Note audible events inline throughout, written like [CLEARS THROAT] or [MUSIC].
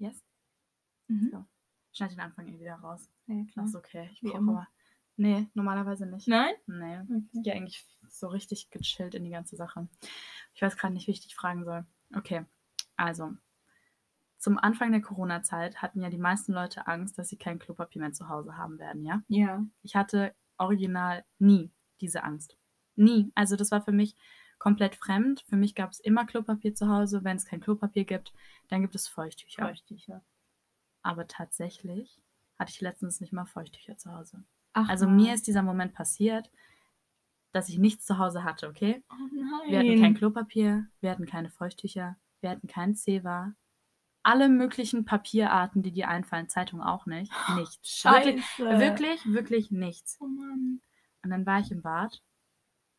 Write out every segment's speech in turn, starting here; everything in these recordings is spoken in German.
Yes? Mhm. So. Schneid den Anfang eh wieder raus. Ja, Das ist okay. Ich Wie brauche immer. aber. Nee, normalerweise nicht. Nein? Nee. Okay. Ich gehe eigentlich so richtig gechillt in die ganze Sache. Ich weiß gerade nicht, wie ich dich fragen soll. Okay, also. Zum Anfang der Corona-Zeit hatten ja die meisten Leute Angst, dass sie kein Klopapier mehr zu Hause haben werden, ja? Ja. Ich hatte original nie diese Angst. Nie. Also das war für mich komplett fremd. Für mich gab es immer Klopapier zu Hause. Wenn es kein Klopapier gibt, dann gibt es Feuchttücher. Feuchttücher. Aber tatsächlich hatte ich letztens nicht mal Feuchttücher zu Hause. Ach, Also mir ist dieser Moment passiert, dass ich nichts zu Hause hatte, okay? Oh nein. Wir hatten kein Klopapier, wir hatten keine Feuchttücher, wir hatten kein Zewa. Alle möglichen Papierarten, die dir einfallen, Zeitung auch nicht. Nichts. Wirklich, Scheiße. wirklich, wirklich nichts. Oh Mann. Und dann war ich im Bad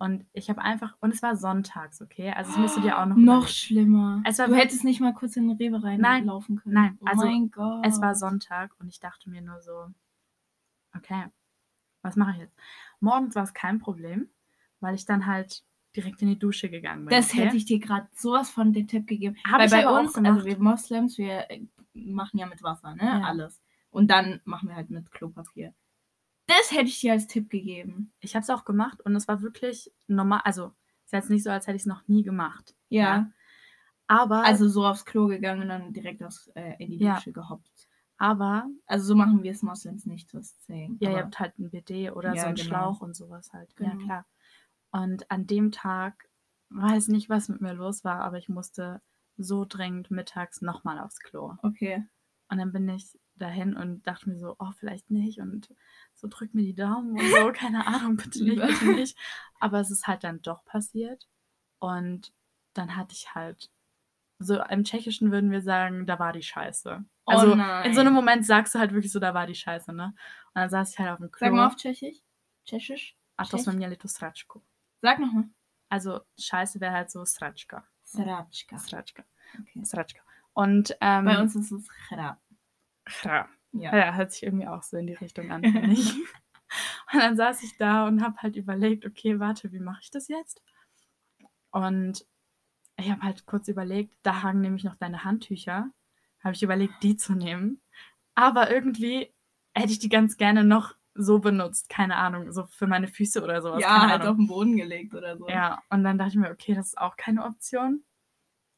und ich habe einfach, und es war sonntags, okay? Also es musst du dir auch noch Noch schlimmer. Es war du hättest nicht mal kurz in den Rewe reinlaufen können. Nein, Oh also mein Gott. Es war Sonntag und ich dachte mir nur so, okay, was mache ich jetzt? Morgens war es kein Problem, weil ich dann halt direkt in die Dusche gegangen bin. Das okay? hätte ich dir gerade sowas von den Tipp gegeben. Hab Weil bei uns, also wir Moslems, wir äh, machen ja mit Wasser, ne? Ja. Alles. Und dann machen wir halt mit Klopapier. Das hätte ich dir als Tipp gegeben. Ich habe es auch gemacht und es war wirklich normal. Also, ist jetzt nicht so, als hätte ich es noch nie gemacht. Ja. Aber, Also so aufs Klo gegangen und dann direkt aufs, äh, in die Ja. Dusche gehoppt. aber, Also so machen wir es Moslems nicht, das saying. ja, ihr habt halt ein BD oder Ja, so einen genau. Schlauch und sowas halt. Ja, Genau. klar. Und an dem Tag, weiß nicht, was mit mir los war, aber ich musste so dringend mittags nochmal aufs Klo. Okay. Und dann bin ich dahin und dachte mir so, oh, vielleicht nicht. Und so drück mir die Daumen und so, keine [LAUGHS] Ahnung, bitte nicht, bitte nicht. Aber es ist halt dann doch passiert. Und dann hatte ich halt, so im Tschechischen würden wir sagen, da war die Scheiße. Oh Also nein. in so einem Moment sagst du halt wirklich so, da war die Scheiße, ne? Und dann saß ich halt auf dem Klo. Sag mal auf Tschechisch. Tschechisch. A to Tschech- jsme měli tu sračku. Sag nochmal. Also Scheiße wäre halt so Sračka. Sračka. Sračka. Okay. Sračka. Und ähm, Bei uns ist es Chra. Ja. Ja. Ja, hört sich irgendwie auch so in die Richtung an, finde [LAUGHS] ich. Und dann saß ich da und habe halt überlegt, okay, warte, wie mache ich das jetzt? Und ich habe halt kurz überlegt, da hangen nämlich noch deine Handtücher. Habe ich überlegt, die zu nehmen. Aber irgendwie hätte ich die ganz gerne noch so benutzt, keine Ahnung, so für meine Füße oder sowas. Ja, halt auf den Boden gelegt oder so. Ja, und dann dachte ich mir, okay, das ist auch keine Option.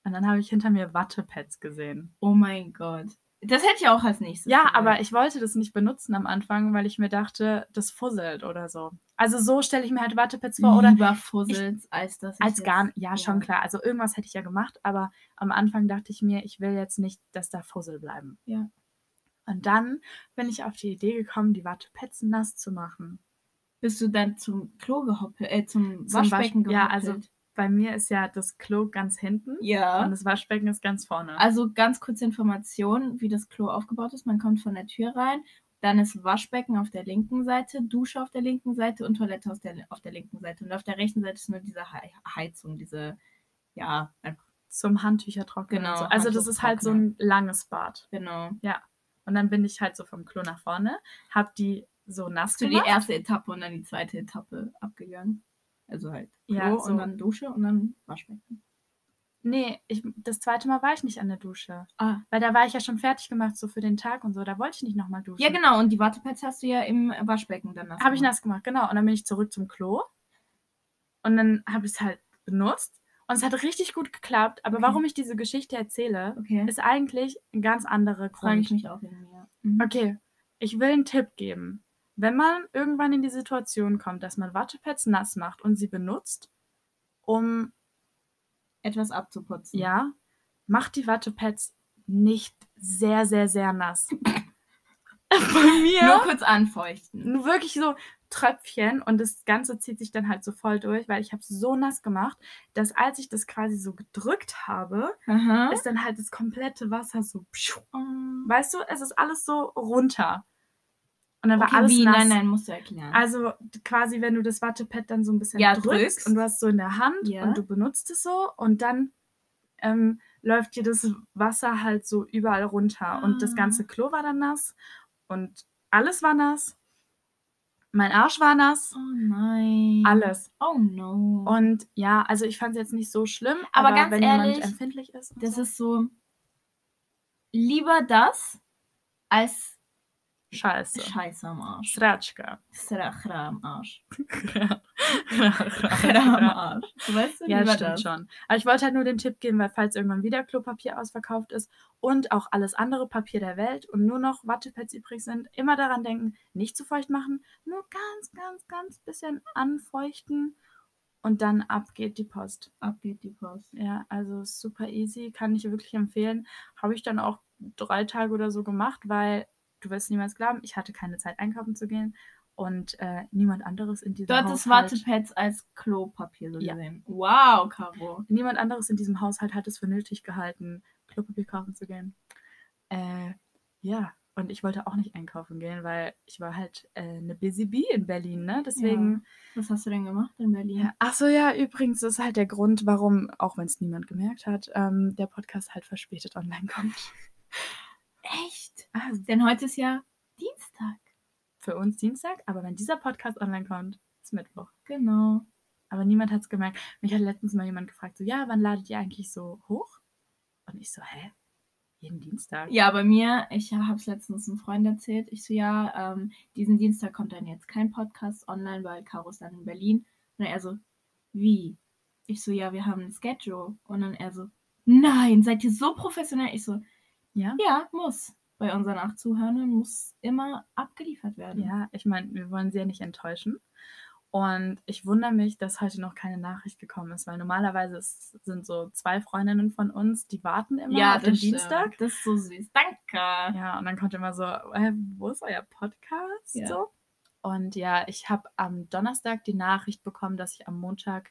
Und dann habe ich hinter mir Wattepads gesehen. Oh mein Gott. Das hätte ich auch als nächstes. Ja, gesagt. aber ich wollte das nicht benutzen am Anfang, weil ich mir dachte, das fusselt oder so. Also so stelle ich mir halt Wattepads vor oder Lieber Fussels, als das. als gar jetzt- ja, schon klar. Also irgendwas hätte ich ja gemacht, aber am Anfang dachte ich mir, ich will jetzt nicht, dass da Fussel bleiben. Ja. Und dann bin ich auf die Idee gekommen, die Wattepads nass zu machen. Bist du dann zum Klo gehoppelt, äh, zum, Zum Waschbecken Wasch- ja, gehoppelt? also- Bei mir ist ja das Klo ganz hinten Ja. und das Waschbecken ist ganz vorne. Also ganz kurze Information, wie das Klo aufgebaut ist. Man kommt von der Tür rein, dann ist Waschbecken auf der linken Seite, Dusche auf der linken Seite und Toilette auf der, auf der linken Seite. Und auf der rechten Seite ist nur diese Hei- Heizung, diese, ja, einfach, Zum Handtücher trocknen. Genau, so. Also das ist halt so ein langes Bad. genau. Und dann bin ich halt so vom Klo nach vorne, hab die so nass Hast du die gemacht. erste Etappe und dann die zweite Etappe abgegangen? Also halt Klo Ja, so. und dann Dusche und dann Waschbecken. Nee, ich, das zweite Mal war ich nicht an der Dusche. Ah. Weil da war ich ja schon fertig gemacht, so für den Tag und so. Da wollte ich nicht nochmal duschen. Ja, genau. Und die Wattepads hast du ja im Waschbecken dann nass Habe ich nass gemacht, genau. Und dann bin ich zurück zum Klo. Und dann habe ich es halt benutzt. Und es hat richtig gut geklappt. Aber Okay. warum ich diese Geschichte erzähle, Okay. ist eigentlich ein ganz anderer Frage ich Grund. mich auch irgendwie. Mhm. Okay, ich will einen Tipp geben. Wenn man irgendwann in die Situation kommt, dass man Wattepads nass macht und sie benutzt, um Etwas abzuputzen. Ja, macht die Wattepads nicht sehr, sehr, sehr nass. [LAUGHS] Bei mir Nur kurz anfeuchten. nur wirklich so Tröpfchen und das Ganze zieht sich dann halt so voll durch, weil ich habe es so nass gemacht, dass als ich das quasi so gedrückt habe, Aha. ist dann halt das komplette Wasser so, pschuh. Ähm, weißt du, es ist alles so runter. Und dann war okay, alles wie? nass. Nein, nein, musst du erklären. Also quasi, wenn du das Wattepad dann so ein bisschen Ja, drückst, drückst. und du hast so in der Hand Ja. und du benutzt es so und dann ähm, läuft dir das Wasser halt so überall runter und das Ah. ganze Klo war dann nass und alles war nass. Mein Arsch war nass, oh nein. alles. Oh no. Und ja, also ich fand es jetzt nicht so schlimm, Aber aber, ganz wenn ehrlich, jemand empfindlich ist. das so. ist so. lieber das als Scheiße. Scheiße am Arsch. Sratschka. Srachra am Arsch. [LAUGHS] Srachra am Arsch. Du weißt du, Ja, lieber stimmt das. schon. Aber ich wollte halt nur den Tipp geben, weil falls irgendwann wieder Klopapier ausverkauft ist und auch alles andere Papier der Welt und nur noch Wattepads übrig sind, immer daran denken, nicht zu feucht machen, nur ganz, ganz, ganz bisschen anfeuchten und dann ab geht die Post. Ab geht die Post. Ja, also super easy, kann ich wirklich empfehlen. Habe ich dann auch drei Tage oder so gemacht, weil du wirst niemals glauben, ich hatte keine Zeit einkaufen zu gehen und äh, niemand anderes in diesem hattest Haushalt. Wattepads als Klopapier so Ja. gesehen. Wow, Caro. Niemand anderes in diesem Haushalt hat es für nötig gehalten, Klopapier kaufen zu gehen. Äh, ja, und ich wollte auch nicht einkaufen gehen, weil ich war halt äh, eine Busy Bee in Berlin, ne? Deswegen. Was hast du denn gemacht in Berlin? Ja. Ach so, ja, übrigens das ist halt der Grund, warum, auch wenn es niemand gemerkt hat, ähm, der Podcast halt verspätet online kommt. Ah, Denn heute ist ja Dienstag. für uns Dienstag, aber wenn dieser Podcast online kommt, ist Mittwoch. Genau. Aber niemand hat es gemerkt. Mich hat letztens mal jemand gefragt, so, ja, wann ladet ihr eigentlich so hoch? Und ich so, hä? Jeden Dienstag? Ja, bei mir, ich habe es letztens einem Freund erzählt. Ich so, ja, ähm, diesen Dienstag kommt dann jetzt kein Podcast online, weil Caro ist dann in Berlin. Und er so, wie? Ich so, ja, wir haben ein Schedule. Und dann er so, nein, seid ihr so professionell? Ich so, Ja? ja, muss. Bei unseren acht Zuhörern muss immer abgeliefert werden. Ja, ich meine, wir wollen sie ja nicht enttäuschen. Und ich wundere mich, dass heute noch keine Nachricht gekommen ist, weil normalerweise ist, sind so zwei Freundinnen von uns, die warten immer ja auf den stimmt. Dienstag. Das ist so süß. Danke. Ja, und dann kommt immer so, äh, wo ist euer Podcast? Ja. So. Und ja, ich habe am Donnerstag die Nachricht bekommen, dass ich am Montag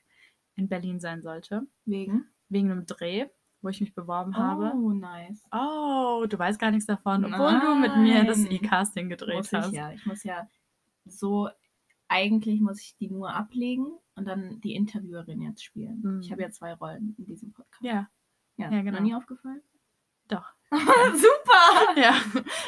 in Berlin sein sollte, Wegen? wegen einem Dreh, wo ich mich beworben habe. Oh, nice. Oh, du weißt gar nichts davon, obwohl du mit mir das Nein. E-Casting gedreht muss hast. ich ja. Ich muss ja so, eigentlich muss ich die nur ablegen und dann die Interviewerin jetzt spielen. Mhm. Ich habe ja zwei Rollen in diesem Podcast. Ja, ja, ja, genau. Noch nie aufgefallen? doch. [LAUGHS] Super! Ja,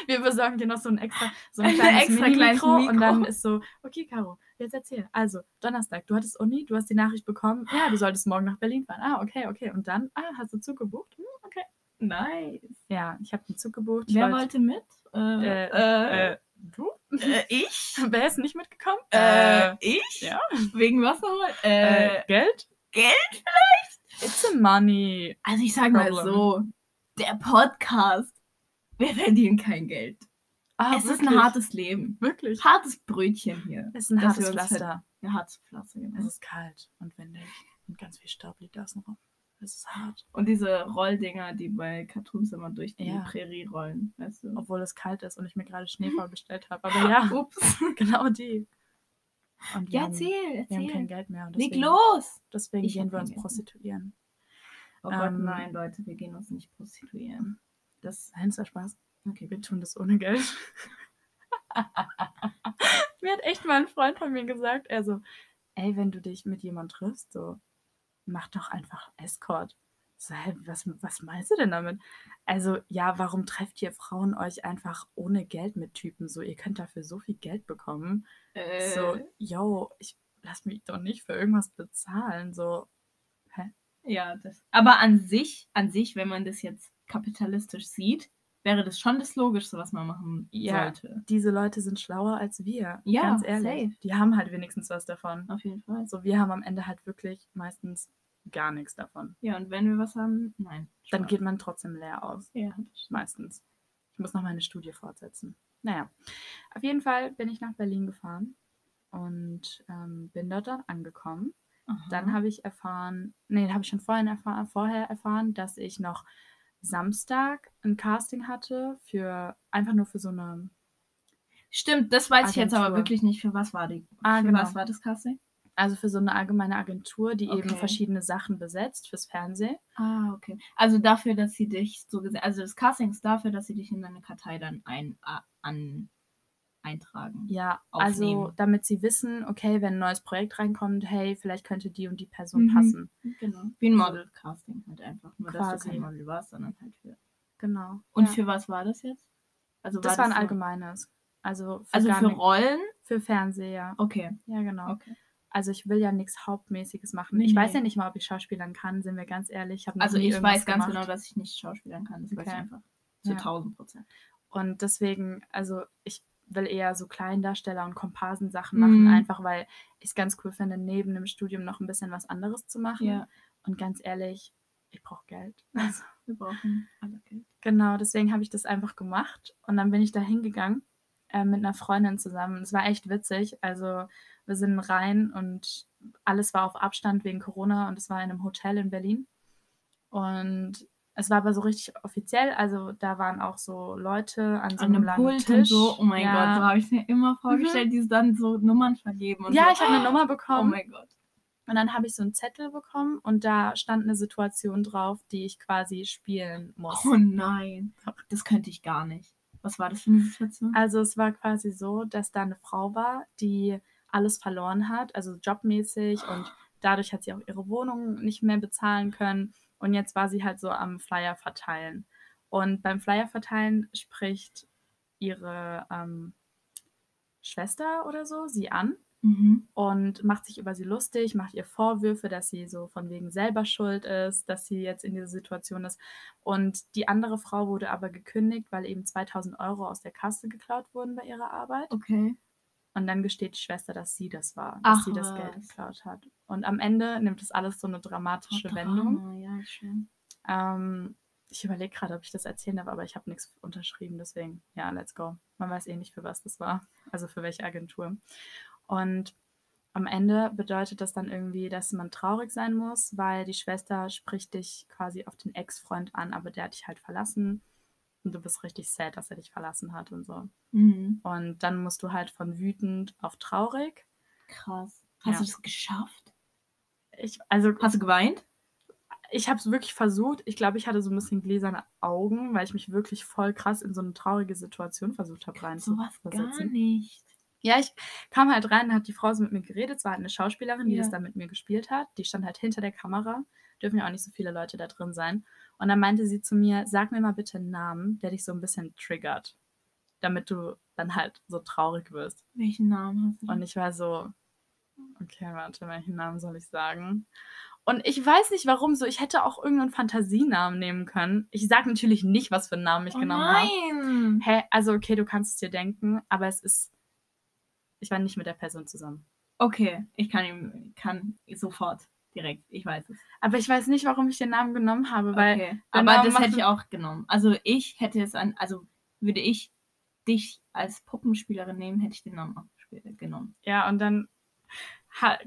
wir besorgen dir noch so ein extra, so ein Ein kleines extra Mini Mikro, Mikro. und dann ist so, okay, Caro, jetzt erzähl. Also, Donnerstag, du hattest Uni, du hast die Nachricht bekommen, ja, du solltest morgen nach Berlin fahren. Ah, okay, okay. Und dann, ah, hast du Zug gebucht? Hm, okay. Nice. Ja, ich habe den Zug gebucht. Wer wollte- wollte mit? Äh, Äh, äh, äh, du? äh, [LAUGHS] ich? Wer ist nicht mitgekommen? Äh, ich? ja. Wegen was nochmal? Äh, Äh, Geld? Geld? It's a money. Also ich sag mal so, der Podcast, wir verdienen kein Geld. Ah, es ist wirklich? ein hartes Leben. Wirklich? Hartes Brötchen hier. Es ist ein hartes Pflaster. Ja, hartes Pflaster, genau. Es ist kalt und windig und ganz viel Staub liegt außenrum. Es ist hart. Und diese Rolldinger, die bei Cartoons immer durch die Ja. Prärie rollen, weißt du? Obwohl es kalt ist und ich mir gerade Schnee [LAUGHS] vorbestellt habe. Aber ja, Ups. [LAUGHS] genau die. Und wir, Ja, haben, erzähl, wir haben kein erzähl. Geld mehr. Und Leg deswegen, los! deswegen Ich gehen wir uns Geld prostituieren. Oh Gott, Ähm, nein, Leute, wir gehen uns nicht prostituieren. Das, es war Spaß. okay, Wir tun das ohne Geld. [LAUGHS] mir hat echt mal ein Freund von mir gesagt, er so, ey, wenn du dich mit jemand triffst, so, mach doch einfach Escort. So, hä, was, was meinst du denn damit? Also, ja, warum trefft ihr Frauen euch einfach ohne Geld mit Typen? So, ihr könnt dafür so viel Geld bekommen. Äh, So, yo, ich lass mich doch nicht für irgendwas bezahlen. So, Ja, das. Aber an sich, an sich, wenn man das jetzt kapitalistisch sieht, wäre das schon das Logischste, was man machen Ja. sollte. diese Leute sind schlauer als wir. Ja, ganz ehrlich. safe. Die haben halt wenigstens was davon. Auf jeden Fall. So, wir haben am Ende halt wirklich meistens gar nichts davon. Ja, und wenn wir was haben, nein. Dann Spaß. geht man trotzdem leer aus. Ja. Meistens. Ich muss noch meine Studie fortsetzen. Naja, auf jeden Fall bin ich nach Berlin gefahren und ähm, bin dort dann angekommen. Dann Aha. habe ich erfahren, nee, habe ich schon vorhin erfahren, vorher erfahren, dass ich noch Samstag ein Casting hatte für einfach nur für so eine. Stimmt, das weiß ich jetzt aber Agentur. wirklich nicht. Für was war die? Ah, für genau. was war das Casting? Also für so eine allgemeine Agentur, die eben Okay. verschiedene Sachen besetzt fürs Fernsehen. Ah, okay. Also dafür, dass sie dich so gesehen, also das Casting ist dafür, dass sie dich in deine Kartei dann ein, a- an, eintragen. Ja, also Aufnehmen. damit sie wissen, okay, wenn ein neues Projekt reinkommt, hey, vielleicht könnte die und die Person Mhm. passen. Genau. Wie ein Model-Casting halt einfach. Nur, dass Quasi. du kein Model warst, sondern halt für. Genau. Und ja. für was war das jetzt? Also das war ein so- allgemeines. Also für, Also für Rollen? für Fernseher. Okay. Ja, genau. Okay. Also ich will ja nichts Hauptmäßiges machen. Ich weiß Nee. ja nicht mal, ob ich Schauspielern kann, sind wir ganz ehrlich. Ich Also ich weiß ganz gemacht. genau, dass ich nicht schauspielern kann. Das weiß ich Okay. einfach. Zu Ja. 1000 Prozent. Und deswegen, also ich will eher so Kleindarsteller und Komparsensachen machen, Mhm. einfach weil ich es ganz cool finde, neben dem Studium noch ein bisschen was anderes zu machen. Ja. Und ganz ehrlich, ich brauche Geld. [LAUGHS] Also, Wir brauchen alle Geld. genau, deswegen habe ich das einfach gemacht. Und dann bin ich da hingegangen äh, mit einer Freundin zusammen. Es war echt witzig. Also wir sind rein und alles war auf Abstand wegen Corona und es war in einem Hotel in Berlin. Und es war aber so richtig offiziell. Also da waren auch so Leute an so An einem langen Pult Tisch. so. Oh mein ja. Gott, so habe ich mir immer vorgestellt, die dann so Nummern vergeben. Und Ja, so. ich habe eine Nummer Oh bekommen. mein Gott. Und dann habe ich so einen Zettel bekommen und da stand eine Situation drauf, die ich quasi spielen muss. Oh nein. Das könnte ich gar nicht. Was war das für eine Situation? Also es war quasi so, dass da eine Frau war, die alles verloren hat, also jobmäßig und dadurch hat sie auch ihre Wohnung nicht mehr bezahlen können und jetzt war sie halt so am Flyer verteilen. Und beim Flyer verteilen spricht ihre ähm, Schwester oder so sie an Mhm. und macht sich über sie lustig, macht ihr Vorwürfe, dass sie so von wegen selber schuld ist, dass sie jetzt in dieser Situation ist. Und die andere Frau wurde aber gekündigt, weil eben 2000 Euro aus der Kasse geklaut wurden bei ihrer Arbeit. Okay. Und dann gesteht die Schwester, dass sie das war, dass Ach, sie das Geld geklaut hat. Und am Ende nimmt es alles so eine dramatische Oh, Wendung. Drama, Ja, schön. Ähm, ich überlege gerade, ob ich das erzählen darf, aber ich habe nichts unterschrieben, deswegen, ja, let's go. Man weiß eh nicht, für was das war, also für welche Agentur. Und am Ende bedeutet das dann irgendwie, dass man traurig sein muss, weil die Schwester spricht dich quasi auf den Ex-Freund an, aber der hat dich halt verlassen. Und du bist richtig sad, dass er dich verlassen hat und so. Mhm. Und dann musst du halt von wütend auf traurig. Krass. Hast Ja. du das geschafft? Ich, also Hast du geweint? ich habe es wirklich versucht. Ich glaube, ich hatte so ein bisschen gläserne Augen, weil ich mich wirklich voll krass in so eine traurige Situation versucht habe rein Sowas gar nicht. Ja, ich kam halt rein, hat die Frau so mit mir geredet. Es war halt eine Schauspielerin, die Ja. das dann mit mir gespielt hat. Die stand halt hinter der Kamera. Dürfen ja auch nicht so viele Leute da drin sein. Und dann meinte sie zu mir, sag mir mal bitte einen Namen, der dich so ein bisschen triggert. Damit du dann halt so traurig wirst. Welchen Namen hast du? Und ich war so, okay, warte, welchen Namen soll ich sagen? Und ich weiß nicht warum so, ich hätte auch irgendeinen Fantasienamen nehmen können. Ich sage natürlich nicht, was für einen Namen ich oh genommen habe. nein. Hä, also okay, du kannst es dir denken, aber es ist, ich war nicht mit der Person zusammen. Okay, ich kann ihm kann sofort direkt. Ich weiß es. Aber ich weiß nicht, warum ich den Namen genommen habe, weil okay. Aber das hätte ich auch genommen. Also ich hätte es an, also würde ich dich als Puppenspielerin nehmen, hätte ich den Namen auch genommen. Ja, und dann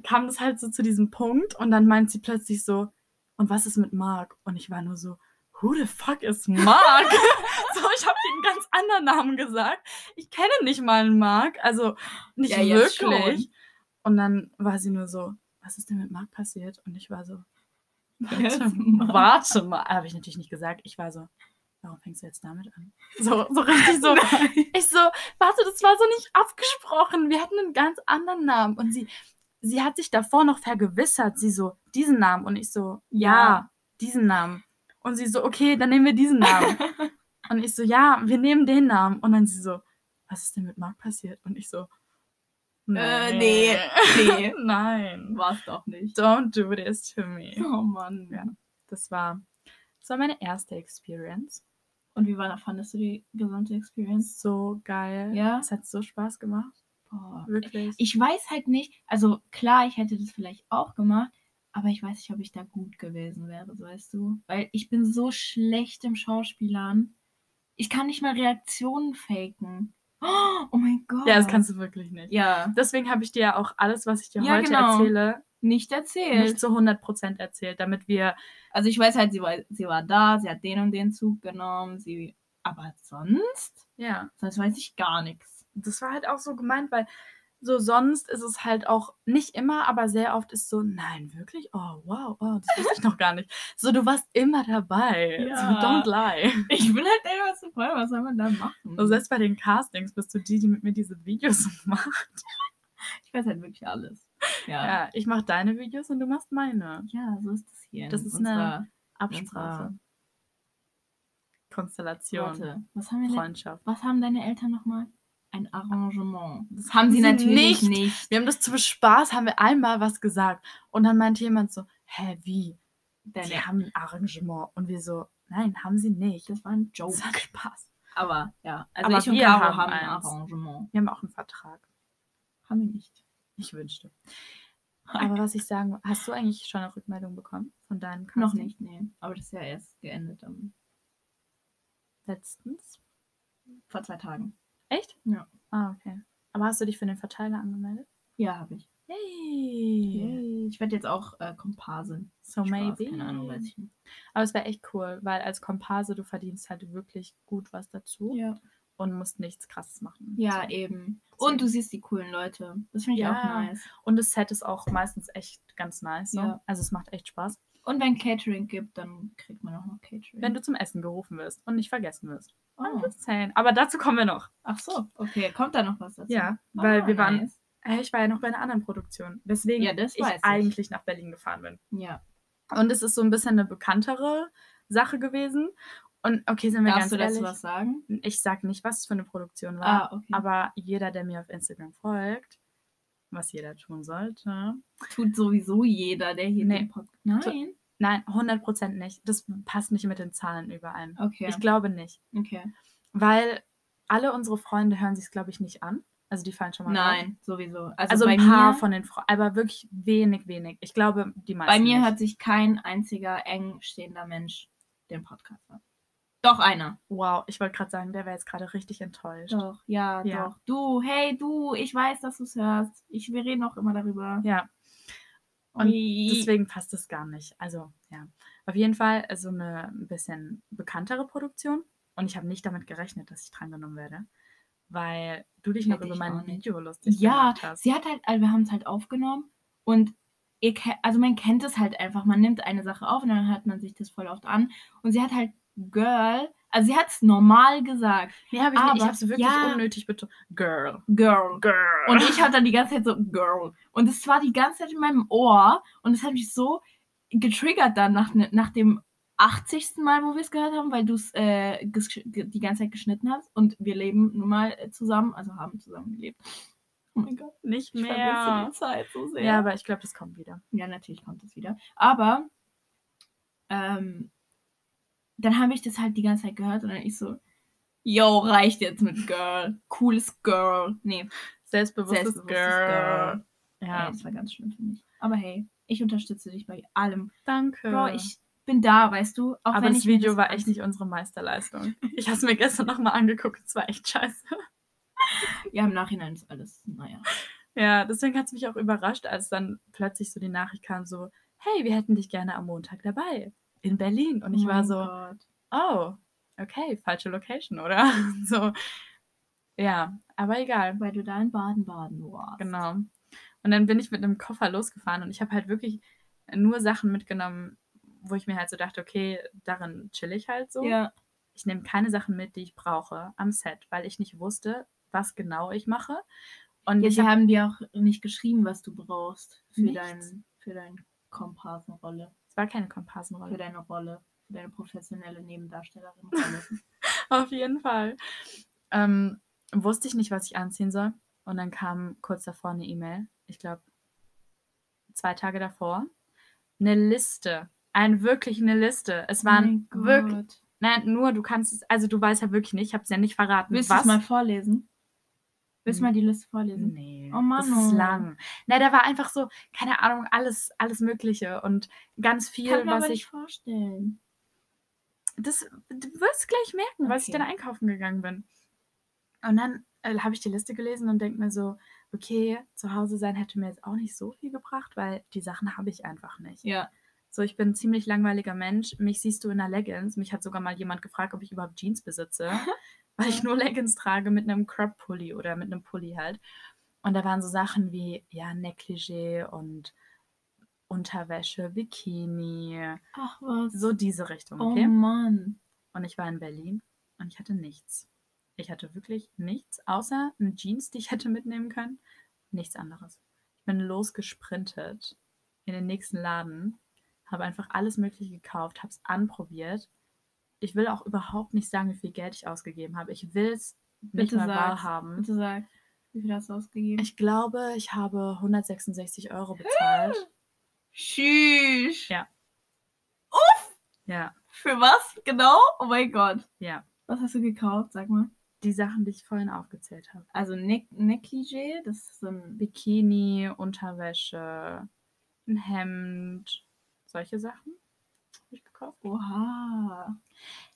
kam das halt so zu diesem Punkt und dann meint sie plötzlich so, und was ist mit Mark? Und ich war nur so, who the fuck is Mark? [LAUGHS] [LAUGHS] so, ich habe einen ganz anderen Namen gesagt. Ich kenne nicht mal einen Mark, also nicht Ja, wirklich. Und dann war sie nur so, was ist denn mit Mark passiert? Und ich war so, [LAUGHS] warte, Mark? warte mal. Habe ich natürlich nicht gesagt. Ich war so, warum fängst du jetzt damit an? So, so richtig so. [LAUGHS] Nein. Ich so, warte, das war so nicht abgesprochen. Wir hatten einen ganz anderen Namen. Und sie, sie hat sich davor noch vergewissert. Sie so, diesen Namen. Und ich so, ja, Ja. diesen Namen. Und sie so, okay, dann nehmen wir diesen Namen. [LAUGHS] Und ich so, ja, wir nehmen den Namen. Und dann sie so, was ist denn mit Marc passiert? Und ich so, Äh, nee, nee. [LAUGHS] Nein. War's doch nicht. Don't do this to me. Oh Mann. Ja. Das war, das war meine erste Experience. Und wie war, fandest du die gesamte Experience? So geil. Ja? Es hat so Spaß gemacht. Boah. Wirklich. Ich weiß halt nicht, also klar, ich hätte das vielleicht auch gemacht, aber ich weiß nicht, ob ich da gut gewesen wäre, so weißt du. Weil ich bin so schlecht im Schauspielern. Ich kann nicht mal Reaktionen faken. Oh mein Gott. ja, das kannst du wirklich nicht. Ja, Deswegen habe ich dir ja auch alles, was ich dir Ja, heute genau. erzähle, nicht erzählt. nicht zu 100% erzählt, damit wir Also ich weiß halt, sie war, sie war da, sie hat den und den Zug genommen, sie. Aber sonst? ja, Sonst weiß ich gar nichts. das war halt auch so gemeint, weil so sonst ist es halt auch nicht immer, aber sehr oft ist so, nein, wirklich? Oh, wow, oh, das wusste ich noch gar nicht. So, du warst immer dabei. Ja. So, don't lie. Ich bin halt der erste Freund, was soll man da machen? So, selbst bei den Castings bist du die, die mit mir diese Videos [LAUGHS] macht. ich weiß halt wirklich alles. Ja. Ja, ich mache deine Videos und du machst meine. Ja, so ist es hier. Das ist unserer- eine Absprache. Konstellation. Warte, was haben wir? Freundschaft. Was haben deine Eltern nochmal? Ein Arrangement. Das haben sie sie natürlich nicht. nicht. Wir haben das zum Spaß, haben wir einmal was gesagt. Und dann meinte jemand so, hä, wie? Deine, Die haben ein Arrangement. Und wir so, Nein, haben sie nicht. Das war ein Joke. Das ein Spaß. Aber ja, also Aber ich und wir Caro haben haben ein. Arrangement. Wir haben auch einen Vertrag. Haben wir nicht. Ich wünschte. [LAUGHS] Aber was ich sagen, hast du eigentlich schon eine Rückmeldung bekommen von deinem Casting? Noch nicht, nee. Aber das ist ja erst geendet am, Letztens? vor zwei Tagen. Echt? Ja. Ah, okay. Aber hast du dich für den Verteiler angemeldet? Ja, habe ich. Yay! Ich werde jetzt auch äh, Komparsin. So Spaß, maybe. Keine Ahnung, weiß ich nicht. Aber es wäre echt cool, weil als Komparse du verdienst halt wirklich gut was dazu Ja, und musst nichts krasses machen. ja So. eben. Und du siehst die coolen Leute. Das finde ich Ja. auch nice. Und das Set ist auch meistens echt ganz nice. So. Ja. Also es macht echt Spaß. Und wenn Catering gibt, dann kriegt man auch noch Catering. Wenn du zum Essen gerufen wirst und nicht vergessen wirst. oh. Aber dazu kommen wir noch. Ach so, okay. Kommt da noch was dazu? Ja, Ah, weil wir waren, nice. Hey, ich war ja noch bei einer anderen Produktion, weswegen Ja, ich ich. eigentlich nach Berlin gefahren bin. Ja. Und es ist so ein bisschen eine bekanntere Sache gewesen. Und okay, sind wir Darfst ganz du dazu ehrlich, was sagen? ich sag nicht, was es für eine Produktion war, Ah, okay. aber jeder, der mir auf Instagram folgt, was jeder tun sollte, Tut sowieso jeder, der hier Nee. den Podcast. Nein. Nein, 100% nicht. Das passt nicht mit den Zahlen überein. Okay. Ich glaube nicht, okay. weil alle unsere Freunde hören sich es, glaube ich, nicht an. Also die fallen schon mal. Nein, sowieso. Also, Also ein paar mir, von den Freunden, aber wirklich wenig, wenig. Ich glaube, die meisten. bei mir nicht. hat sich kein einziger eng stehender Mensch den Podcast an. Doch einer. Wow, ich wollte gerade sagen, der wäre jetzt gerade richtig enttäuscht. Doch, ja, Ja. doch. Du, hey, du, ich weiß, dass du es hörst. Ich, wir reden auch immer darüber. Ja, und deswegen passt es gar nicht. Also, ja. Auf jeden Fall äh, so eine ein bisschen bekanntere Produktion. Und ich habe nicht damit gerechnet, dass ich drangenommen werde. Weil du dich noch Hätte über ich mein auch nicht. Video lustig Ja, gemacht hast. sie hat halt, also wir haben es halt aufgenommen und ihr ke- also man kennt es halt einfach. Man nimmt eine Sache auf und dann hört man sich das voll oft an. Und sie hat halt Girl, also sie hat es normal gesagt. Nee, hab ich nicht. Ich aber- habe es wirklich ja. unnötig betont. Girl. Girl. Girl. Und ich hatte dann die ganze Zeit so, Girl. Und es war die ganze Zeit in meinem Ohr. Und es hat mich so getriggert dann nach, ne- nach dem 80. Mal, wo wir es gehört haben, weil du es äh, die ganze Zeit geschnitten hast. Und wir leben nun mal äh, zusammen, also haben zusammen gelebt. Oh mein Gott. nicht Ich mehr. die Zeit so sehr. Ja, aber ich glaube, das kommt wieder. Ja, natürlich kommt es wieder. Aber ähm, dann habe ich das halt die ganze Zeit gehört und dann ich so, yo, reicht jetzt mit Girl. Cooles Girl. Nee, Selbstbewusstes, Selbstbewusstes Girl. Ja. Ja, das war ganz schlimm für mich. Aber hey, ich unterstütze dich bei allem. danke. Bro, ich bin da, weißt du? Auch aber das Video das war echt nicht unsere Meisterleistung. Ich habe es mir gestern nochmal angeguckt. Es war echt scheiße. Ja, im Nachhinein ist alles, naja. Ja, deswegen hat es mich auch überrascht, als dann plötzlich so die Nachricht kam, so, hey, wir hätten dich gerne am Montag dabei. In Berlin. Und ich Oh war so, Gott. oh, okay, falsche Location, oder? [LAUGHS] so, ja, aber egal. Weil du da in Baden-Baden warst. Genau. Und dann bin ich mit einem Koffer losgefahren und ich habe halt wirklich nur Sachen mitgenommen, wo ich mir halt so dachte, okay, darin chill ich halt so. Ja, Ich nehme keine Sachen mit, die ich brauche am Set, weil ich nicht wusste, was genau ich mache. Und ja sie hab, haben dir auch nicht geschrieben, was du brauchst für, Nichts. dein, für deine Komparsenrolle. War keine Für Komparsenrolle. deine Rolle. Für deine professionelle Nebendarstellerin-Rolle. [LAUGHS] Auf jeden Fall. Ähm, wusste ich nicht, was ich anziehen soll. Und dann kam kurz davor eine E-Mail, ich glaube zwei Tage davor, eine Liste. Ein wirklich eine Liste. Es waren Oh wirklich, nein, nur du kannst es, also du weißt ja wirklich nicht, ich habe es ja nicht verraten. Willst du es mal vorlesen? Willst du mal die Liste vorlesen? Nee, Oh Mann, das ist oh. lang. Na, da war einfach so, keine Ahnung, alles, alles Mögliche und ganz viel, Kann mir was ich nicht vorstellen. das du wirst gleich merken, was ich Okay. dann einkaufen gegangen bin. Und dann äh, habe ich die Liste gelesen und denke mir so, okay, zu Hause sein hätte mir jetzt auch nicht so viel gebracht, weil die Sachen habe ich einfach nicht. Ja. So, ich bin ein ziemlich langweiliger Mensch. Mich siehst du in einer Leggings. Mich hat sogar mal jemand gefragt, ob ich überhaupt Jeans besitze, [LAUGHS] weil ich nur Leggings trage mit einem Crop-Pulli oder mit einem Pulli halt. Und da waren so Sachen wie, ja, Negligé und Unterwäsche, Bikini, Ach was. so diese Richtung, oh okay? Mann. Und ich war in Berlin und ich hatte nichts. Ich hatte wirklich nichts, außer eine Jeans, die ich hätte mitnehmen können. Nichts anderes. Ich bin losgesprintet in den nächsten Laden, habe einfach alles Mögliche gekauft, habe es anprobiert. Ich will auch überhaupt nicht sagen, wie viel Geld ich ausgegeben habe. Ich will es nicht mal wahrhaben. Bitte sag, wie viel hast du ausgegeben? Ich glaube, ich habe 166 Euro bezahlt. [GASPS] Tschüss. Ja. Ja. Für was? Genau? Oh mein Gott. Ja. Was hast du gekauft? Sag mal. Die Sachen, die ich vorhin aufgezählt habe. Also ne Negligé, das ist so ein. Bikini, Unterwäsche, ein Hemd, solche Sachen habe ich gekauft. Oha.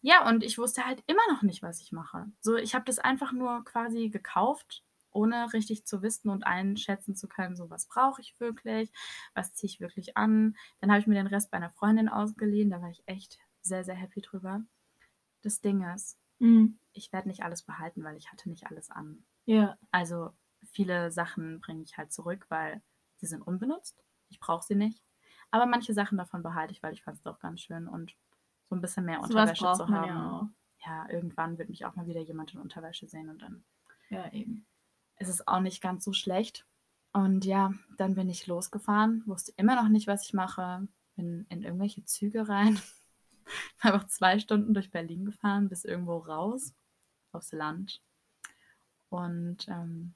Ja, und ich wusste halt immer noch nicht, was ich mache. So, ich habe das einfach nur quasi gekauft, ohne richtig zu wissen und einschätzen zu können, so was brauche ich wirklich, was ziehe ich wirklich an. Dann habe ich mir den Rest bei einer Freundin ausgeliehen, da war ich echt sehr, sehr happy drüber. Das Ding ist, Mhm. ich werde nicht alles behalten, weil ich hatte nicht alles an. Ja. Also viele Sachen bringe ich halt zurück, weil sie sind unbenutzt. Ich brauche sie nicht. Aber manche Sachen davon behalte ich, weil ich fand es doch ganz schön und so ein bisschen mehr Sowas Unterwäsche zu haben. ja auch. Ja, irgendwann wird mich auch mal wieder jemand in Unterwäsche sehen und dann Ja, eben. ist es auch nicht ganz so schlecht. Und ja, dann bin ich losgefahren, wusste immer noch nicht, was ich mache, bin in irgendwelche Züge rein, [LAUGHS] einfach zwei Stunden durch Berlin gefahren, bis irgendwo raus aufs Land. Und ähm,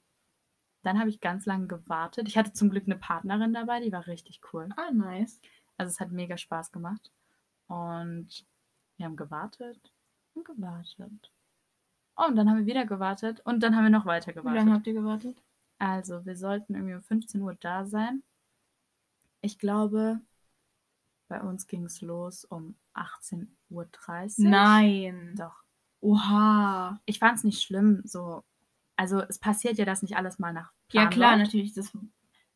dann habe ich ganz lange gewartet. Ich hatte zum Glück eine Partnerin dabei, die war richtig cool. Ah, nice. Also es hat mega Spaß gemacht. Und wir haben gewartet und gewartet. Oh, und dann haben wir wieder gewartet und dann haben wir noch weiter Wie lange gewartet. habt ihr gewartet? Also, wir sollten irgendwie um 15 Uhr da sein. Ich glaube, bei uns ging es los um 18.30 Uhr. Nein. Doch. Oha. Ich fand es nicht schlimm, so. Also, es passiert ja, dass nicht alles mal nach Plan Ja, klar, läuft. natürlich. Das,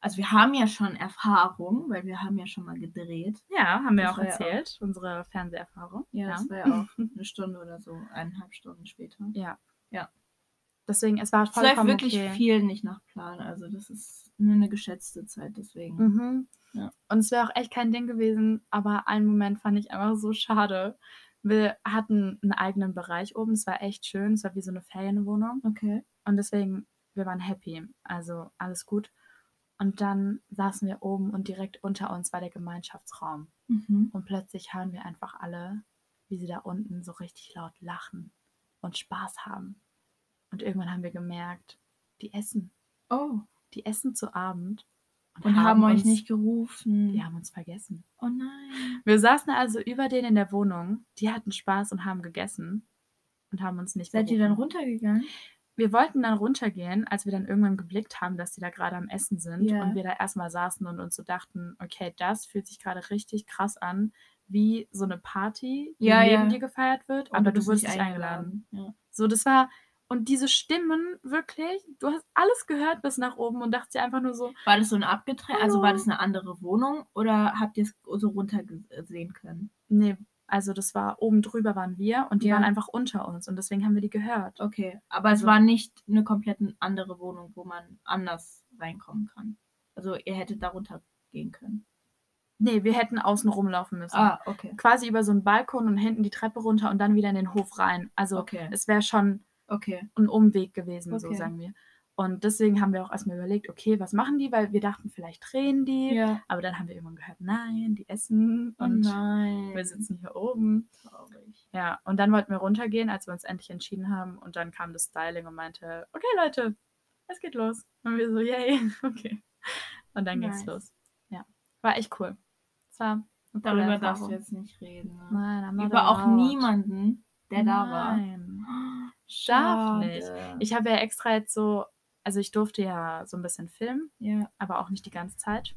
also wir haben ja schon Erfahrung, weil wir haben ja schon mal gedreht. Ja, haben wir Das auch war ja erzählt, unsere Fernseherfahrung. Ja, das war ja [CLEARS THROAT] auch eine Stunde oder so, eineinhalb Stunden später. Ja. Ja. Deswegen, es war Es läuft vollkommen wirklich okay. viel nicht nach Plan. Also das ist nur eine geschätzte Zeit, deswegen. Mhm. Ja. Und es wäre auch echt kein Ding gewesen, aber einen Moment fand ich einfach so schade. Wir hatten einen eigenen Bereich oben, es war echt schön, es war wie so eine Ferienwohnung Okay. Und deswegen, wir waren happy, also alles gut. Und dann saßen wir oben und direkt unter uns war der Gemeinschaftsraum Mhm. und plötzlich hören wir einfach alle, wie sie da unten so richtig laut lachen und Spaß haben. Und irgendwann haben wir gemerkt, die essen, Oh. die essen zu Abend Und haben, euch uns- nicht gerufen. Die haben uns vergessen. Oh nein. Wir saßen also über denen in der Wohnung. Die hatten Spaß und haben gegessen und haben uns nicht Seid ihr dann gerufen. runtergegangen? Wir wollten dann runtergehen, als wir dann irgendwann geblickt haben, dass die da gerade am Essen sind Ja. und wir da erstmal saßen und uns so dachten, okay, das fühlt sich gerade richtig krass an, wie so eine Party, die Ja, neben ja. dir gefeiert wird, Und aber du wurdest nicht eingeladen. Ja. So, das war und diese Stimmen wirklich, du hast alles gehört bis nach oben und dachtest dir einfach nur so, War das so ein abgetrennt, also war das eine andere Wohnung oder habt ihr es so runtersehen können? nee, also das war oben drüber waren wir und die Ja. waren einfach unter uns und deswegen haben wir die gehört. Okay, aber Also- es war nicht eine komplett andere Wohnung, wo man anders reinkommen kann. Also ihr hättet da runtergehen können. Nee, wir hätten außen rumlaufen müssen. Ah, okay. Quasi über so einen Balkon und hinten die Treppe runter und dann wieder in den Hof rein. Also Okay. es wäre schon Okay. ein Umweg gewesen, so Okay. sagen wir. Und deswegen haben wir auch erstmal überlegt, okay, was machen die? Weil wir dachten, vielleicht drehen die. Ja. Aber dann haben wir irgendwann gehört, nein, die essen Oh und nein. wir sitzen hier oben. traurig. Ja, und dann wollten wir runtergehen, als wir uns endlich entschieden haben. Und dann kam das Styling und meinte, okay, Leute, es geht los. Und wir so, yay, [LAUGHS] okay. Und dann ging's Nice. los. Ja, war echt cool. Es war Darüber darfst du jetzt nicht reden. Ne? Nein, Über auch allowed. niemanden, der da war. Nein. [GASPS] Schade. nicht. Ich habe ja extra jetzt so, also ich durfte ja so ein bisschen filmen, ja. aber auch nicht die ganze Zeit.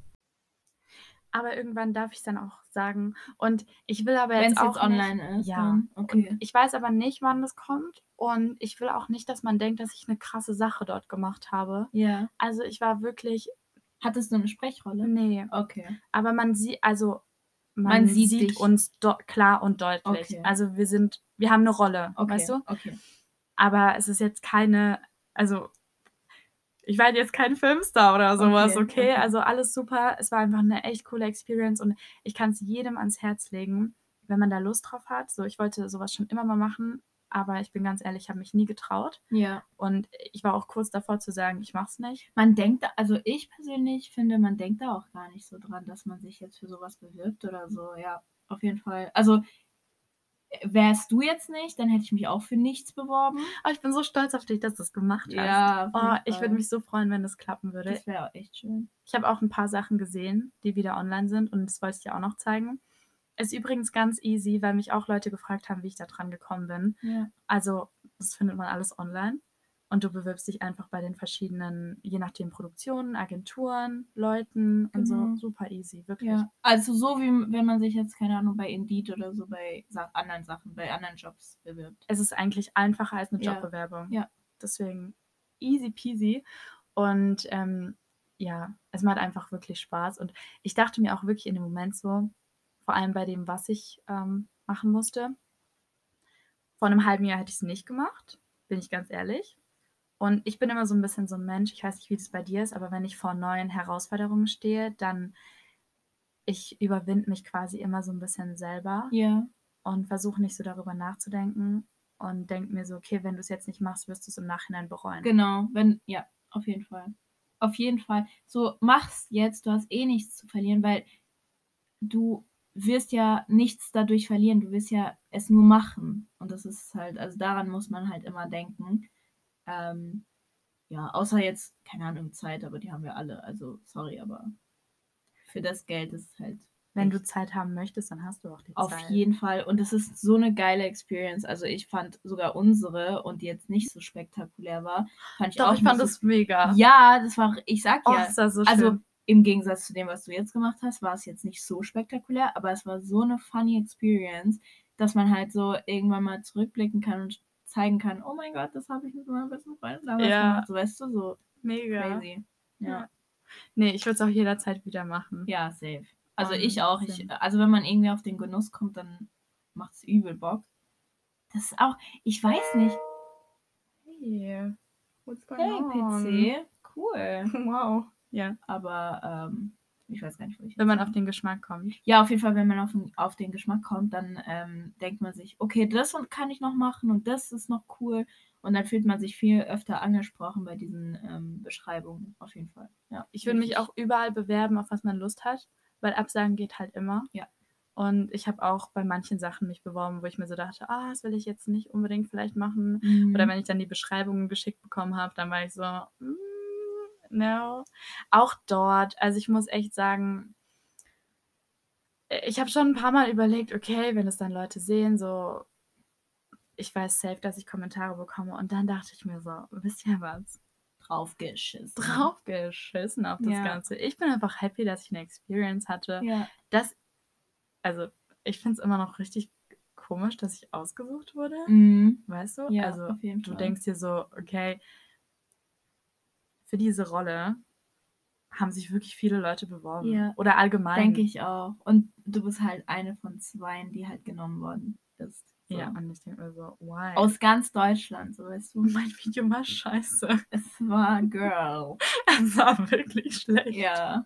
Aber irgendwann darf ich es dann auch sagen. Und ich will aber Wenn jetzt es auch jetzt online nicht, ist, Ja. okay. Und ich weiß aber nicht, wann das kommt. Und ich will auch nicht, dass man denkt, dass ich eine krasse Sache dort gemacht habe. Ja. Also ich war wirklich, Hattest du eine Sprechrolle? nee. Okay. Aber man sieht, also man, Man sieht sieht, uns klar und deutlich. Okay. Also wir sind, wir haben eine Rolle, Okay. weißt du? Okay. Aber es ist jetzt keine, also ich war jetzt kein Filmstar oder sowas, Okay, okay, okay. Also alles super. Es war einfach eine echt coole Experience und ich kann es jedem ans Herz legen, wenn man da Lust drauf hat. So, ich wollte sowas schon immer mal machen, aber ich bin ganz ehrlich, ich habe mich nie getraut. Ja. Und ich war auch kurz davor zu sagen, ich mach's nicht. Man denkt, also ich persönlich finde, man denkt da auch gar nicht so dran, dass man sich jetzt für sowas bewirbt oder so. Ja, auf jeden Fall. Also wärst du jetzt nicht, dann hätte ich mich auch für nichts beworben. Aber ich bin so stolz auf dich, dass du es gemacht hast. Ja, Oh, ich würde mich so freuen, wenn das klappen würde. Das wäre auch echt schön. Ich habe auch ein paar Sachen gesehen, die wieder online sind und das wollte ich dir auch noch zeigen. Ist übrigens ganz easy, weil mich auch Leute gefragt haben, wie ich da dran gekommen bin. Ja. Also, das findet man alles online. Und du bewirbst dich einfach bei den verschiedenen, je nachdem, Produktionen, Agenturen, Leuten und Genau. so. Super easy, wirklich. Ja, also so wie wenn man sich jetzt, keine Ahnung, bei Indeed oder so bei anderen Sachen, bei anderen Jobs bewirbt. Es ist eigentlich einfacher als eine Ja. Jobbewerbung. Ja. Deswegen easy peasy. Und ähm, ja, es macht einfach wirklich Spaß. Und ich dachte mir auch wirklich in dem Moment so, vor allem bei dem, was ich ähm, machen musste, vor einem halben Jahr hätte ich es nicht gemacht, bin ich ganz ehrlich. Und ich bin immer so ein bisschen so ein Mensch, ich weiß nicht, wie das bei dir ist, aber wenn ich vor neuen Herausforderungen stehe, dann ich überwinde mich quasi immer so ein bisschen selber Ja, und versuche nicht so darüber nachzudenken und denke mir so, okay, wenn du es jetzt nicht machst, wirst du es im Nachhinein bereuen. genau, wenn, ja, auf jeden Fall. Auf jeden Fall. So, mach's jetzt, du hast eh nichts zu verlieren, weil du wirst ja nichts dadurch verlieren, du wirst ja es nur machen. Und das ist halt, also daran muss man halt immer denken. Ähm, ja, außer jetzt, keine Ahnung, Zeit, aber die haben wir alle. Also, sorry, aber für das Geld ist es halt. Wenn du Zeit haben möchtest, dann hast du auch die Auf Zeit. jeden Fall. Und es ist so eine geile Experience. Also ich fand sogar unsere und die jetzt nicht so spektakulär war, fand ich Doch, auch ich fand das mega. Ja, das war, ich sag Oh, ja. war so also im Gegensatz zu dem, was du jetzt gemacht hast, war es jetzt nicht so spektakulär, aber es war so eine funny Experience, dass man halt so irgendwann mal zurückblicken kann und zeigen kann, oh mein Gott, das habe ich mit meinem besten Freund damals Ja. gemacht. So weißt du, so Mega. crazy. Ja. Ja. Nee, ich würde es auch jederzeit wieder machen. Ja, safe. Also ich auch. Ich, also wenn man irgendwie auf den Genuss kommt, dann macht es übel Bock. Das ist auch, ich weiß nicht. Hey, what's going Hey, PC, cool. [LAUGHS] Wow. Ja. Aber ähm, ich weiß gar nicht, wo ich Wenn man jetzt auf den Geschmack kommt. Ja, auf jeden Fall, wenn man auf den, auf den Geschmack kommt, dann ähm, denkt man sich, okay, das kann ich noch machen und das ist noch cool. Und dann fühlt man sich viel öfter angesprochen bei diesen ähm, Beschreibungen. Auf jeden Fall. Ja, Ich würde mich auch überall bewerben, auf was man Lust hat, weil Absagen geht halt immer. Ja. Und ich habe auch bei manchen Sachen mich beworben, wo ich mir so dachte, ah, das will ich jetzt nicht unbedingt vielleicht machen. Mhm. Oder wenn ich dann die Beschreibungen geschickt bekommen habe, dann war ich so, mm, no. Auch dort, also ich muss echt sagen, äh, ich habe schon ein paar Mal überlegt, okay, wenn es dann Leute sehen, so, ich weiß safe, dass ich Kommentare bekomme. Und dann dachte ich mir so, wisst ihr was? draufgeschissen. Draufgeschissen auf das Ja. Ganze. Ich bin einfach happy, dass ich eine Experience hatte. Ja. Das, also, ich finde es immer noch richtig komisch, dass ich ausgesucht wurde. Mhm. Weißt du? Ja, also, auf jeden du Fall. denkst dir so, okay, für diese Rolle haben sich wirklich viele Leute beworben. Ja. Oder allgemein. Denke ich auch. Und du bist halt eine von zwei, die halt genommen worden ist. So. Ja, und ich denke mir so, why? Aus ganz Deutschland, so weißt du. mein Video war scheiße. Es war Girl. [LAUGHS] Es war wirklich schlecht. Ja.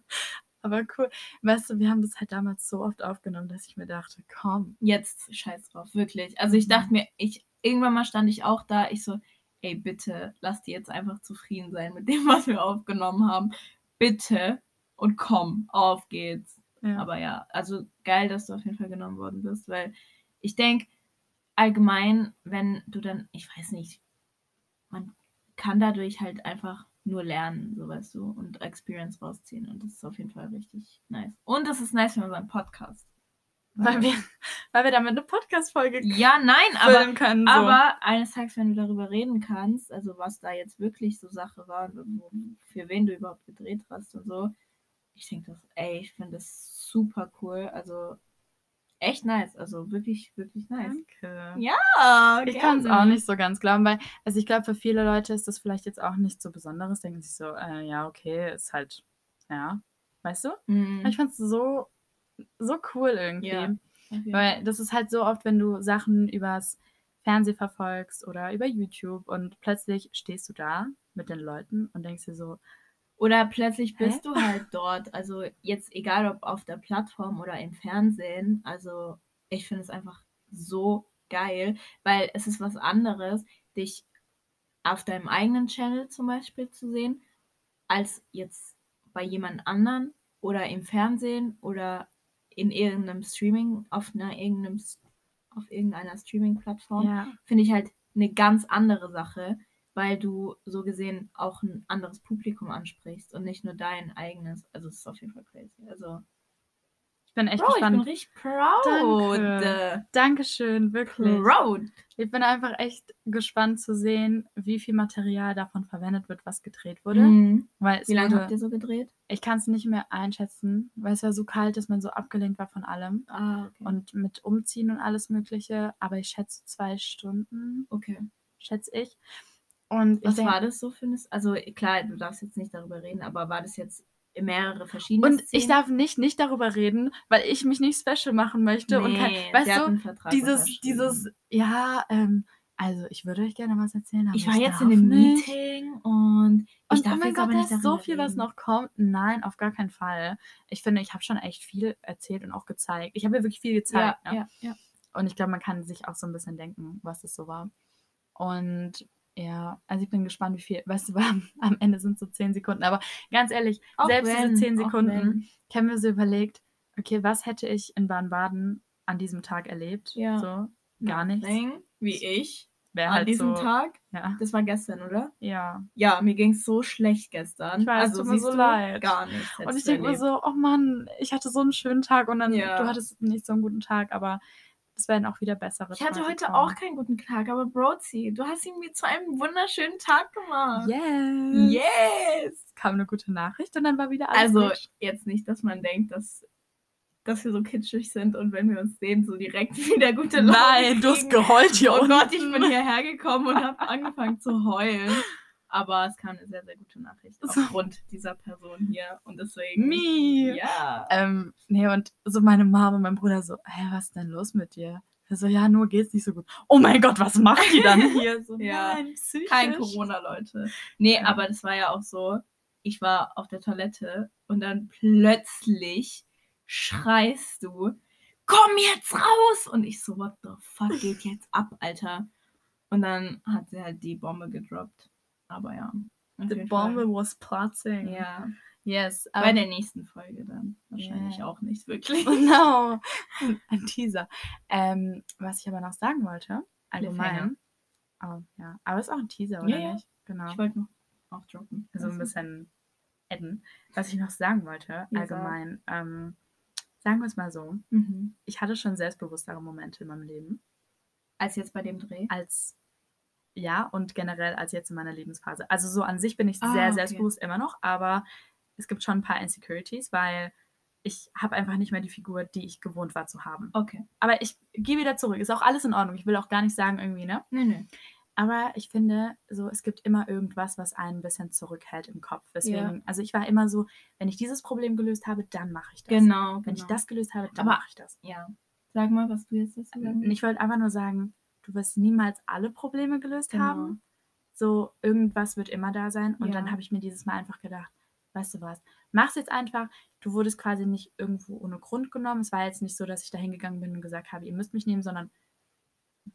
Aber cool. Weißt du, wir haben das halt damals so oft aufgenommen, dass ich mir dachte, komm. Jetzt scheiß drauf, wirklich. Also ich Mhm. dachte mir, ich irgendwann mal stand ich auch da, ich so, ey, bitte, lass die jetzt einfach zufrieden sein mit dem, [LAUGHS] was wir aufgenommen haben. Bitte. Und komm, auf geht's. Ja. Aber ja, also geil, dass du auf jeden Fall genommen worden bist, weil ich denke, allgemein, wenn du dann, ich weiß nicht, man kann dadurch halt einfach nur lernen, so weißt du, und Experience rausziehen. Und das ist auf jeden Fall richtig nice. Und es ist nice für unseren Podcast. Weil, wir, weil wir damit eine Podcast-Folge Ja, nein, aber, können. So. aber eines Tages, wenn du darüber reden kannst, also was da jetzt wirklich so Sache war, und für wen du überhaupt gedreht hast und so, ich denke das, ey, ich finde das super cool. Also echt nice. Also wirklich, wirklich nice. Danke. Ja, Ich kann es auch nicht so ganz glauben, weil, also ich glaube, für viele Leute ist das vielleicht jetzt auch nicht so Besonderes. Denken sich so, äh, ja, okay, ist halt, ja, weißt du? Aber ich fand es so, so cool irgendwie. Ja, jeden Weil das ist halt so oft, wenn du Sachen übers Fernsehen verfolgst oder über YouTube und plötzlich stehst du da mit den Leuten und denkst dir so, Oder plötzlich Hä? bist du halt dort. Also jetzt egal ob auf der Plattform oder im Fernsehen. Also ich finde es einfach so geil, weil es ist was anderes, dich auf deinem eigenen Channel zum Beispiel zu sehen, als jetzt bei jemand anderen oder im Fernsehen oder in irgendeinem Streaming, auf einer irgendeinem, auf irgendeiner Streaming-Plattform ja, finde ich halt eine ganz andere Sache, weil du so gesehen auch ein anderes Publikum ansprichst und nicht nur dein eigenes. Also es ist auf jeden Fall crazy. Also bin echt Bro, ich bin gespannt. richtig proud. Danke. Dankeschön, wirklich. Proud. Ich bin einfach echt gespannt zu sehen, wie viel Material davon verwendet wird, was gedreht wurde. Mhm. Wie lange wurde, habt ihr so gedreht? ich kann es nicht mehr einschätzen, weil es war so kalt, dass man so abgelenkt war von allem. Ah, okay. Und mit Umziehen und alles Mögliche. Aber ich schätze zwei Stunden, okay. schätze ich. Und Was ich denk, war das so für ein... Also klar, du darfst jetzt nicht darüber reden, aber war das jetzt mehrere verschiedene Und ich Szenen? darf nicht, nicht darüber reden, weil ich mich nicht special machen möchte. und Nee, weißt sie hat du, dieses, dieses, ja, ähm, also ich würde euch gerne was erzählen, aber Ich war jetzt darf in einem nicht. Meeting und ich Und darf oh mein jetzt Gott, aber da nicht ist so viel, was reden. noch kommt. Nein, auf gar keinen Fall. Ich finde, ich habe schon echt viel erzählt und auch gezeigt. Ich habe ja wirklich viel Ja, gezeigt. ne? ja, ja. Und ich glaube, man kann sich auch so ein bisschen denken, was es so war. Und ja, also ich bin gespannt, wie viel, weißt du, am, Ende sind es so zehn Sekunden. Aber ganz ehrlich, Auch selbst wenn, diese zehn auch Sekunden, wenn. ich habe mir so überlegt, okay, was hätte ich in Baden-Baden an diesem Tag erlebt? Ja. So, gar nichts. Wie ich. Wäre An halt diesem so, Tag. Ja. Das war gestern, oder? ja. Ja, mir ging es so schlecht gestern. Ich weiß, also tut mir so leid. Gar nichts. Und ich denke mir so, oh Mann, ich hatte so einen schönen Tag und dann, Ja. du hattest nicht so einen guten Tag, aber es werden auch wieder bessere Ich hatte Tage heute kommen. auch keinen guten Tag, aber Brozi, du hast ihn mir zu einem wunderschönen Tag gemacht. Yes. Yes! Kam eine gute Nachricht und dann war wieder alles Also gut. jetzt nicht, dass man denkt, dass, dass wir so kitschig sind und wenn wir uns sehen, so direkt [LAUGHS] wieder gute Laune Nein, du hast geheult hier Oh unten. Gott, ich bin hierher gekommen und habe angefangen zu heulen. Aber es kam eine sehr, sehr gute Nachricht So. aufgrund dieser Person hier. Und deswegen. Me. Ja. Ähm, nee, und so meine Mama und mein Bruder so, hä, was ist denn los mit dir? Er so, ja, nur geht's nicht so gut. Oh mein Gott, was macht die dann [LAUGHS] hier? So, Ja, nein, psychisch. Kein Corona, Leute. Nee, Ja. aber das war ja auch so. Ich war auf der Toilette und dann plötzlich schreist du, komm jetzt raus! Und ich so, what the fuck geht jetzt ab, Alter? Und dann hat sie halt die Bombe gedroppt. Aber ja. The bomb Fall. was platzing. Ja. Yes. Bei aber- der nächsten Folge dann. Wahrscheinlich Ja. auch nicht wirklich. [LAUGHS] Genau. [LAUGHS] Ein Teaser. Ähm, was ich aber noch sagen wollte, allgemein. Oh, ja. Aber ist auch ein Teaser, oder Ja, ja. nicht? Genau. Ich wollte noch aufdroppen. Also ein bisschen adden. Was ich noch sagen wollte, Ja, allgemein, ähm, sagen wir es mal so, Mhm. ich hatte schon selbstbewusstere Momente in meinem Leben, Als jetzt bei dem Dreh. als ja und generell als jetzt in meiner Lebensphase. Also so an sich bin ich Ah, sehr okay. selbstbewusst immer noch, aber es gibt schon ein paar Insecurities, weil ich habe einfach nicht mehr die Figur, die ich gewohnt war zu haben. Okay. Aber ich gehe wieder zurück. Ist auch alles in Ordnung. Ich will auch gar nicht sagen irgendwie, ne? Nee, nee. Aber ich finde, so, es gibt immer irgendwas, was einen ein bisschen zurückhält im Kopf. Deswegen, Ja. also ich war immer so, wenn ich dieses Problem gelöst habe, dann mache ich das. Genau. Wenn genau. ich das gelöst habe, dann mache ich das. Ja. Sag mal, was du jetzt dazu sagen ich wollte einfach nur sagen, du wirst niemals alle Probleme gelöst Genau. haben. So, irgendwas wird immer da sein. Und Ja. dann habe ich mir dieses Mal einfach gedacht, weißt du was, mach's jetzt einfach. Du wurdest quasi nicht irgendwo ohne Grund genommen. Es war jetzt nicht so, dass ich da hingegangen bin und gesagt habe, ihr müsst mich nehmen, sondern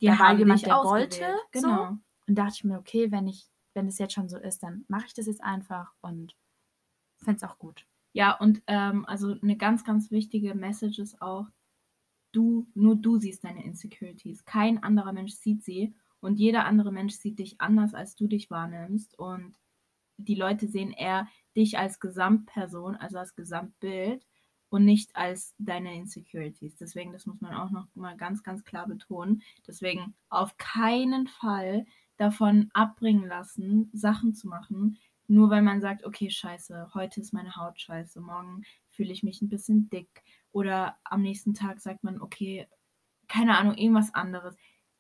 Die da war jemand, der ausgewählt. wollte, so. Genau. Und dachte ich mir, okay, wenn ich, wenn es jetzt schon so ist, dann mache ich das jetzt einfach und fände es auch gut. Ja, und ähm, also eine ganz, ganz wichtige Message ist auch, du, nur du siehst deine Insecurities. Kein anderer Mensch sieht sie und jeder andere Mensch sieht dich anders, als du dich wahrnimmst. Und die Leute sehen eher dich als Gesamtperson, also als Gesamtbild und nicht als deine Insecurities. Deswegen, das muss man auch noch mal ganz, ganz klar betonen. Deswegen auf keinen Fall davon abbringen lassen, Sachen zu machen, nur weil man sagt, okay, scheiße, heute ist meine Haut scheiße, morgen fühle ich mich ein bisschen dick oder am nächsten Tag sagt man, okay, keine Ahnung, irgendwas anderes.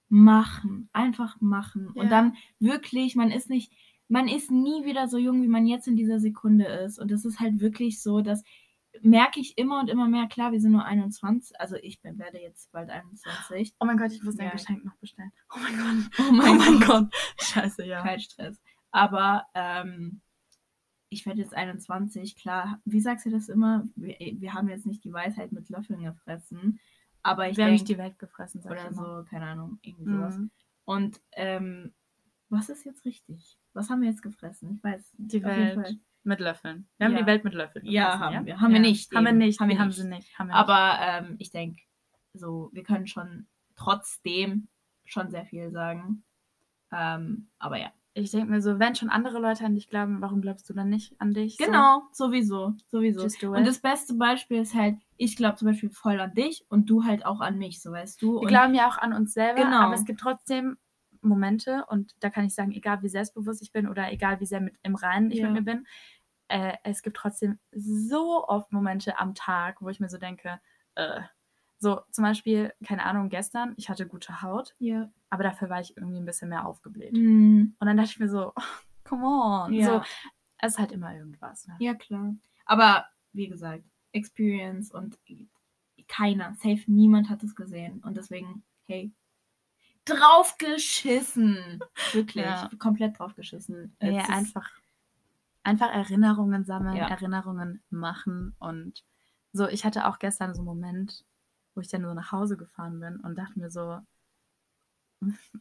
Machen, einfach machen. Ja. Und dann wirklich, man ist nicht, man ist nie wieder so jung, wie man jetzt in dieser Sekunde ist. Und das ist halt wirklich so, dass merke ich immer und immer mehr, klar, wir sind nur 21, also ich bin, werde jetzt bald 21. Oh mein Gott, ich muss dein Ja. Geschenk noch bestellen. Oh mein Gott. Oh Oh mein Gott. Scheiße, ja. kein Stress. Aber ähm, ich werde jetzt 21, klar. Wie sagst du das immer? Wir, wir haben jetzt nicht die Weisheit mit Löffeln gefressen, aber ich Wir haben nicht die Welt gefressen, sag oder ich so, keine Ahnung, irgendwie sowas. Mhm. Und ähm, was ist jetzt richtig? Was haben wir jetzt gefressen? Ich weiß nicht. Die Welt mit Löffeln. Wir haben Ja. die Welt mit Löffeln Ja, gefressen, haben wir. Haben wir nicht, Haben wir eben. nicht. Haben wir wir haben nicht. sie nicht. Haben wir Aber ähm, ich denke, so, wir können schon trotzdem schon sehr viel sagen. Ähm, aber ja, ich denke mir so, wenn schon andere Leute an dich glauben, warum glaubst du dann nicht an dich? So, Genau, sowieso, sowieso. do Und das beste Beispiel ist halt, ich glaube zum Beispiel voll an dich und du halt auch an mich, so weißt du. Wir Und glauben ja auch an uns selber, Genau. aber es gibt trotzdem Momente und da kann ich sagen, egal wie selbstbewusst ich bin oder egal wie sehr mit im Reinen ich Ja. mit mir bin, äh, es gibt trotzdem so oft Momente am Tag, wo ich mir so denke, äh, so zum Beispiel, keine Ahnung, gestern, ich hatte gute Haut, ja. Aber dafür war ich irgendwie ein bisschen mehr aufgebläht. Mhm. Und dann dachte ich mir so, [LAUGHS] come on. Ja. So, es ist halt immer irgendwas. Ne? ja, klar. Aber wie gesagt, Experience und keiner, safe, niemand hat es gesehen. Und deswegen, hey, draufgeschissen. [LAUGHS] Wirklich, Ja. komplett draufgeschissen. Ja, Es einfach, einfach Erinnerungen sammeln, Ja. Erinnerungen machen. Und so, ich hatte auch gestern so einen Moment, wo ich dann so nach Hause gefahren bin und dachte mir so,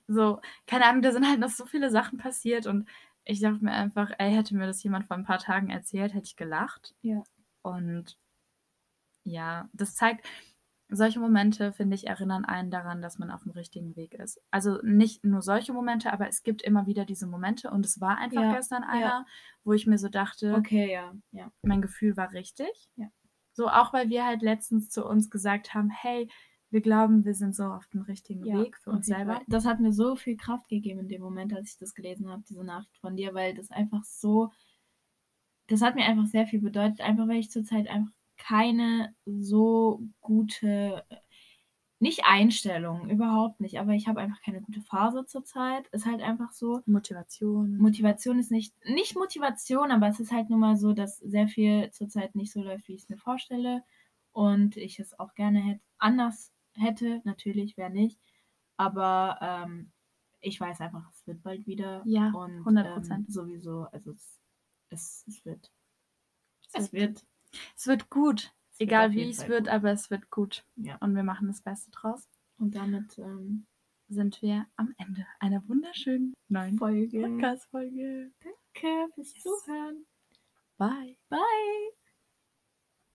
so, keine Ahnung, da sind halt noch so viele Sachen passiert und ich dachte mir einfach, ey, hätte mir das jemand vor ein paar Tagen erzählt, hätte ich gelacht. Ja. Und ja, das zeigt, solche Momente, finde ich, erinnern einen daran, dass man auf dem richtigen Weg ist. Also nicht nur solche Momente, aber es gibt immer wieder diese Momente und es war einfach Ja, gestern ja. einer, wo ich mir so dachte, Okay, ja, ja. mein Gefühl war richtig. Ja. So auch, weil wir halt letztens zu uns gesagt haben, hey, wir glauben, wir sind so auf dem richtigen Ja, Weg für uns selber. Fall. Das hat mir so viel Kraft gegeben in dem Moment, als ich das gelesen habe, diese Nachricht von dir, weil das einfach so, das hat mir einfach sehr viel bedeutet, einfach weil ich zurzeit einfach keine so gute, nicht Einstellung, überhaupt nicht, aber ich habe einfach keine gute Phase zurzeit. Ist halt einfach so. Motivation. Motivation ist nicht, nicht Motivation, aber es ist halt nun mal so, dass sehr viel zurzeit nicht so läuft, wie ich es mir vorstelle. Und ich es auch gerne hätte, anders hätte, natürlich, wer nicht. Aber ähm, ich weiß einfach, es wird bald wieder. Ja, und 100%. Ähm, sowieso, also es, es, es wird. Es wird. es wird gut. Es wird Egal auf wie es wird, gut. aber es wird gut. Ja. Und wir machen das Beste draus. Und damit ähm, Sind wir am Ende einer wunderschönen neuen Folge. Podcast-Folge. Danke fürs Yes. Zuhören. Bye. Bye.